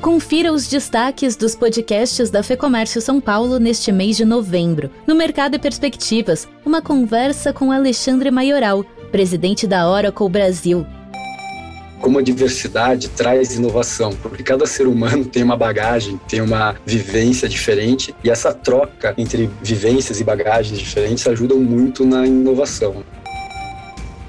Confira os destaques dos podcasts da Fecomércio São Paulo neste mês de novembro. No Mercado e Perspectivas, uma conversa com Alexandre Maioral, presidente da Oracle Brasil. Como a diversidade traz inovação, porque cada ser humano tem uma bagagem, tem uma vivência diferente, e essa troca entre vivências e bagagens diferentes ajudam muito na inovação.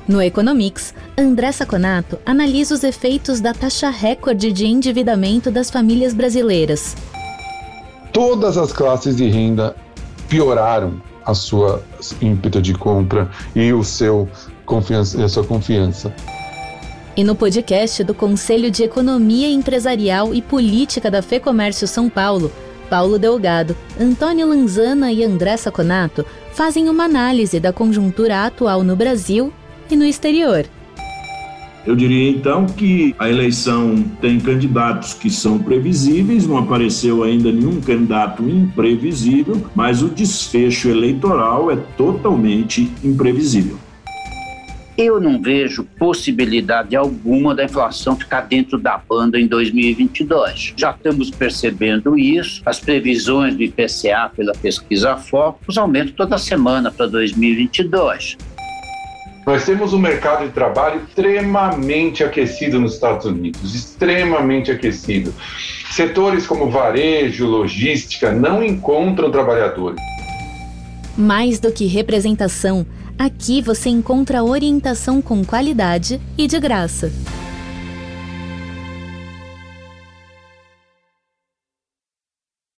No Economics, André Saconato analisa os efeitos da taxa recorde de endividamento das famílias brasileiras. Todas as classes de renda pioraram a sua ímpeto de compra e o seu confiança, a sua confiança. E no podcast do Conselho de Economia Empresarial e Política da FEComércio São Paulo, Paulo Delgado, Antônio Lanzana e André Saconato fazem uma análise da conjuntura atual no Brasil e no exterior. Eu diria então que a eleição tem candidatos que são previsíveis, não apareceu ainda nenhum candidato imprevisível, mas o desfecho eleitoral é totalmente imprevisível. Eu não vejo possibilidade alguma da inflação ficar dentro da banda em 2022. Já estamos percebendo isso. As previsões do IPCA pela pesquisa Focus aumentam toda semana para 2022. Nós temos um mercado de trabalho extremamente aquecido nos Estados Unidos, extremamente aquecido. Setores como varejo, logística não encontram trabalhadores. Mais do que representação, aqui você encontra orientação com qualidade e de graça.